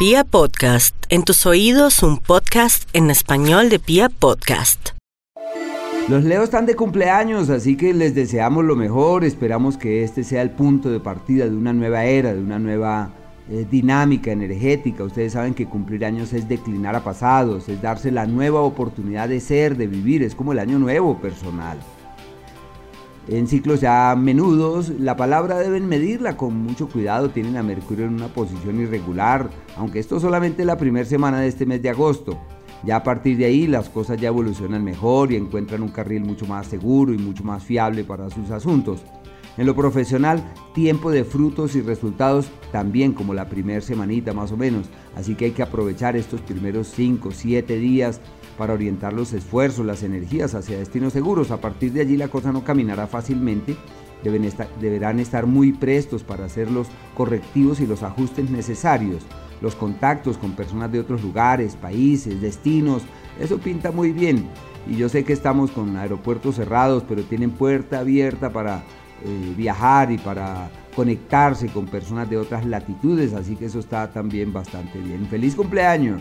Pia Podcast, en tus oídos un podcast en español de Pia Podcast. Los Leos están de cumpleaños, así que les deseamos lo mejor, esperamos que este sea el punto de partida de una nueva era, de una nueva eh, dinámica energética. Ustedes saben que cumplir años es declinar a pasados, es darse la nueva oportunidad de ser, de vivir, es como el año nuevo personal. En ciclos ya menudos, la palabra deben medirla con mucho cuidado, tienen a Mercurio en una posición irregular, aunque esto solamente la primera semana de este mes de agosto. Ya a partir de ahí las cosas ya evolucionan mejor y encuentran un carril mucho más seguro y mucho más fiable para sus asuntos. En lo profesional, tiempo de frutos y resultados también como la primera semanita más o menos, así que hay que aprovechar estos primeros 5, 7 días para orientar los esfuerzos, las energías hacia destinos seguros. A partir de allí la cosa no caminará fácilmente, Deben estar, deberán estar muy prestos para hacer los correctivos y los ajustes necesarios. Los contactos con personas de otros lugares, países, destinos, eso pinta muy bien. Y yo sé que estamos con aeropuertos cerrados, pero tienen puerta abierta para eh, viajar y para conectarse con personas de otras latitudes, así que eso está también bastante bien. ¡Feliz cumpleaños!